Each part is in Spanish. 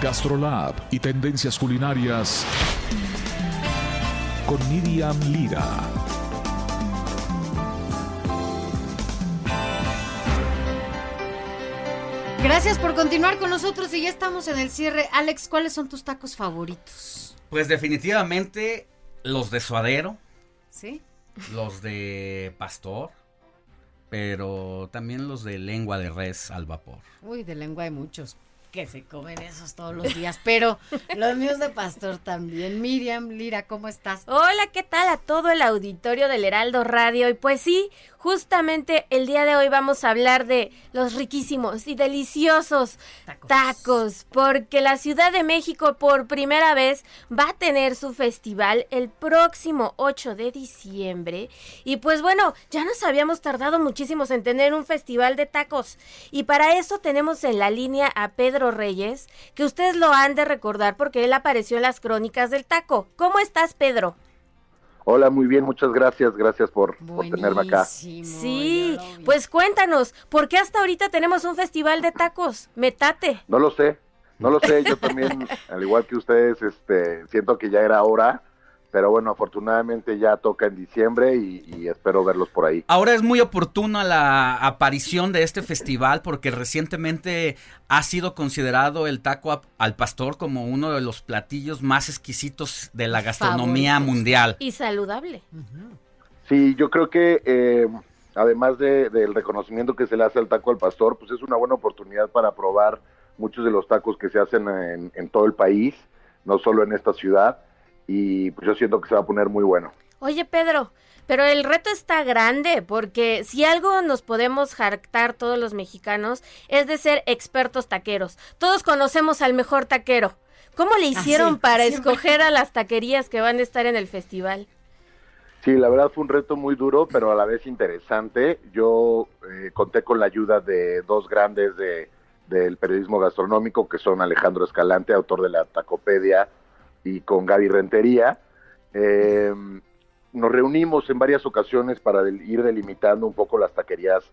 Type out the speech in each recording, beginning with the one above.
Gastrolab y tendencias culinarias con Miriam Lira. Gracias por continuar con nosotros y ya estamos en el cierre. Alex, ¿cuáles son tus tacos favoritos? Pues definitivamente los de suadero, ¿Sí? los de pastor, pero también los de lengua de res al vapor. Uy, de lengua hay muchos que se comen esos todos los días, pero los míos de pastor también. Miriam, Lira, ¿cómo estás? Hola, ¿qué tal a todo el auditorio del Heraldo Radio? Y pues sí, justamente el día de hoy vamos a hablar de los riquísimos y deliciosos Tacos. tacos, porque la Ciudad de México por primera vez va a tener su festival el próximo 8 de diciembre. Y pues bueno, ya nos habíamos tardado muchísimos en tener un festival de tacos. Y para eso tenemos en la línea a Pedro Reyes, que ustedes lo han de recordar porque él apareció en las crónicas del taco. ¿Cómo estás, Pedro? Hola, muy bien, muchas gracias, gracias por, por tenerme acá. Sí, pues cuéntanos, ¿por qué hasta ahorita tenemos un festival de tacos? Metate. No lo sé, no lo sé, yo también, al igual que ustedes, este, siento que ya era hora, pero bueno, afortunadamente ya toca en diciembre y, y espero verlos por ahí. Ahora es muy oportuna la aparición de este festival porque recientemente ha sido considerado el taco al pastor como uno de los platillos más exquisitos de la gastronomía Favoritos. mundial. Y saludable. Sí, yo creo que eh, además de- del reconocimiento que se le hace al taco al pastor, pues es una buena oportunidad para probar muchos de los tacos que se hacen en, en todo el país, no solo en esta ciudad, y pues yo siento que se va a poner muy bueno. Oye, Pedro, pero el reto está grande porque si algo nos podemos jactar todos los mexicanos es de ser expertos taqueros. Todos conocemos al mejor taquero. ¿Cómo le hicieron sí, para siempre. escoger a las taquerías que van a estar en el festival? Sí, la verdad fue un reto muy duro, pero a la vez interesante. Yo eh, conté con la ayuda de dos grandes de, del periodismo gastronómico, que son Alejandro Escalante, autor de la Tacopedia, y con Gaby Rentería. Eh, nos reunimos en varias ocasiones para ir delimitando un poco las taquerías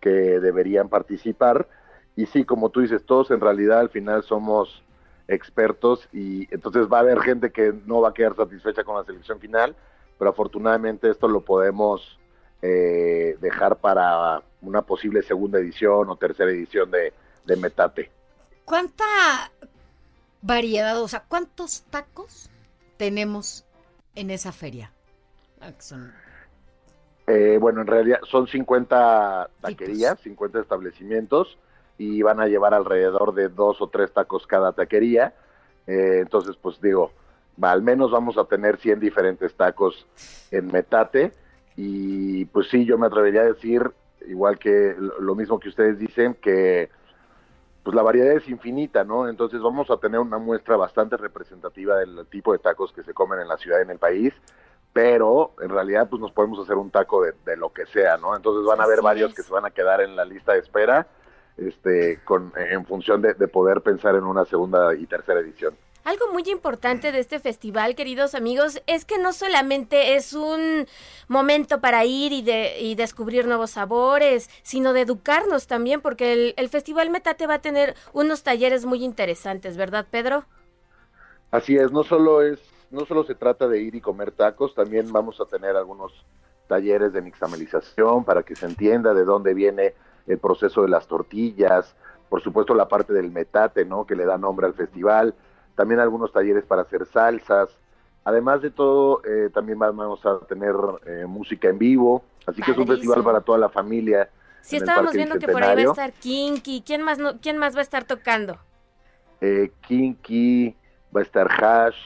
que deberían participar. Y sí, como tú dices, todos en realidad al final somos expertos y entonces va a haber gente que no va a quedar satisfecha con la selección final, pero afortunadamente esto lo podemos eh, dejar para una posible segunda edición o tercera edición de, de Metate. ¿Cuánta variedad, o sea, cuántos tacos tenemos en esa feria? Ah, son- Eh, bueno, en realidad son 50 taquerías, 50 establecimientos y van a llevar alrededor de dos o tres tacos cada taquería. Eh, entonces, pues digo, va, al menos vamos a tener 100 diferentes tacos en Metate y pues sí, yo me atrevería a decir, igual que lo lo mismo que ustedes dicen, que pues la variedad es infinita, ¿no? Entonces vamos a tener una muestra bastante representativa del tipo de tacos que se comen en la ciudad y en el país, pero en realidad pues nos podemos hacer un taco de, de lo que sea, ¿no? Entonces van a haber Así varios es. que se van a quedar en la lista de espera, este, con, en función de, de poder pensar en una segunda y tercera edición. Algo muy importante de este festival, queridos amigos, es que no solamente es un momento para ir y, de, y descubrir nuevos sabores, sino de educarnos también, porque el, el Festival Metate va a tener unos talleres muy interesantes, ¿verdad, Pedro? Así es, no solo es, no solo se trata de ir y comer tacos, también vamos a tener algunos talleres de nixtamalización para que se entienda de dónde viene el proceso de las tortillas, por supuesto la parte del metate, ¿no? Que le da nombre al festival, también algunos talleres para hacer salsas. Además de todo, eh, también vamos a tener eh, música en vivo, así que es un festival para toda la familia. Sí, estábamos viendo que por ahí va a estar Kinky. ¿Quién más, no, ¿Quién más va a estar tocando? eh, Kinky, va a estar Hash,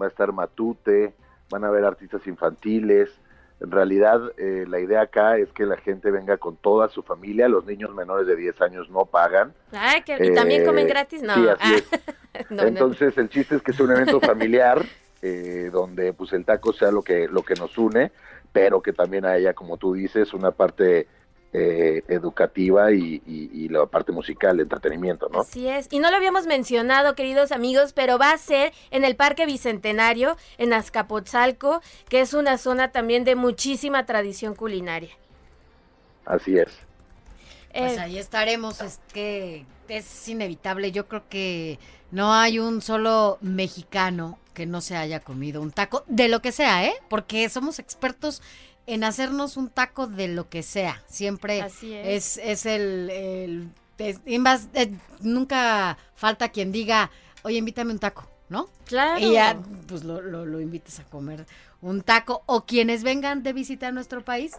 va a estar Matute, van a haber artistas infantiles, En realidad, eh, la idea acá es que la gente venga con toda su familia. Los niños menores de 10 años no pagan. Ay, que, ¿Y también comen Eh, gratis? No. Sí, así es. No, no. Entonces, el chiste es que es un evento familiar eh, donde pues el taco sea lo que, lo que nos une, pero que también haya, como tú dices, una parte eh, educativa y, y- y la parte musical, de entretenimiento, ¿no? Así es. Y no lo habíamos mencionado, queridos amigos, pero va a ser en el Parque Bicentenario, en Azcapotzalco, que es una zona también de muchísima tradición culinaria. Así es. Pues Eh, ahí estaremos, es que es inevitable. Yo creo que no hay un solo mexicano que no se haya comido un taco, de lo que sea, ¿eh? Porque somos expertos en hacernos un taco de lo que sea. Siempre Así es. es, es el... el- es- eh, nunca falta quien diga, oye, invítame un taco, ¿no? claro. Y ya, pues lo, lo, lo invites a comer un taco. O quienes vengan de visita a nuestro país,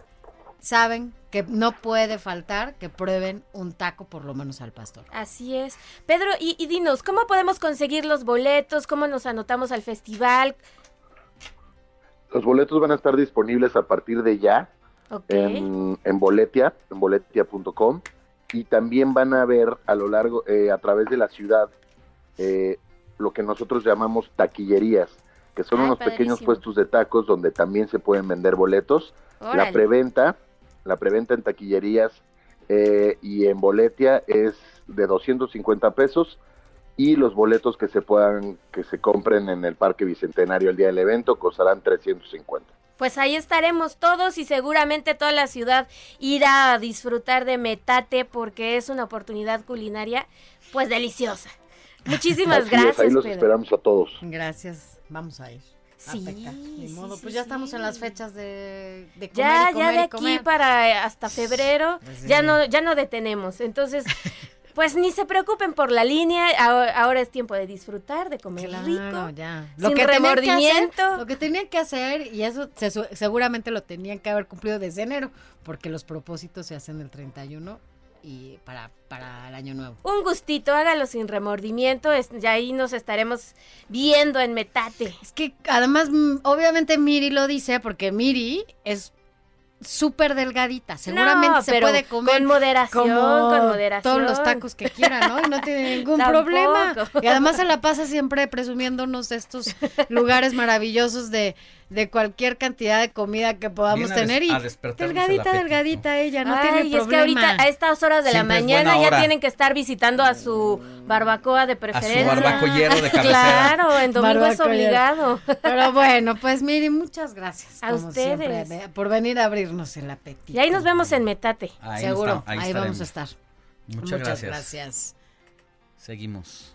saben que no puede faltar que prueben un taco, por lo menos al pastor. Así es. Pedro, y, y dinos, ¿cómo podemos conseguir los boletos? ¿Cómo nos anotamos al festival? Los boletos van a estar disponibles a partir de ya Ok. en, en Boletia, en boletia.com y también van a ver a lo largo, eh, a través de la ciudad, eh, lo que nosotros llamamos taquillerías, que son Ay, unos pequeños puestos de tacos donde también se pueden vender boletos. Órale. La preventa, la preventa en taquillerías eh, y en Boletia es de 250 pesos y los boletos que se puedan, que se compren en el Parque Bicentenario el día del evento costarán 350. Pues ahí estaremos todos y seguramente toda la ciudad irá a disfrutar de Metate porque es una oportunidad culinaria pues deliciosa. Muchísimas Así es, gracias, ahí los Pedro. esperamos a todos. Gracias, vamos a ir. Sí, pecar, ni sí, modo. sí, Pues ya sí. estamos en las fechas de, de comer Ya, y ya de y aquí para hasta febrero, Pues sí. ya no, ya no detenemos. Entonces, pues ni se preocupen por la línea. Ahora, ahora es tiempo de disfrutar, de comer Claro, rico. ya. sin tenían que hacer- remordimiento. lo que tenían que hacer, y eso se seguramente lo tenían que haber cumplido desde enero, porque los propósitos se hacen el 31 y para, para el año nuevo. Un gustito, hágalo sin remordimiento. es- y ahí nos estaremos viendo en Metate. Es que además, mm, obviamente Miri lo dice, porque Miri es súper delgadita. Seguramente No, se puede comer con moderación, como con moderación. todos los tacos que quiera, ¿no? Y no tiene ningún Tampoco. problema. Y además se la pasa siempre presumiéndonos de estos lugares maravillosos de, de cualquier cantidad de comida que podamos a tener. Y a delgadita, delgadita ella, no Ay, tiene es que problema. ahorita a estas horas de Siempre la mañana ya tienen que estar visitando a su barbacoa de preferencia. barbacollero de cabecera. Claro, en domingo es obligado. Pero bueno, pues Miri, muchas gracias. A como ustedes. siempre, por venir a abrirnos el apetito. Y ahí nos vemos en Metate. Ahí Seguro, está- ahí ahí, vamos a estar. Muchas, gracias. gracias. Seguimos.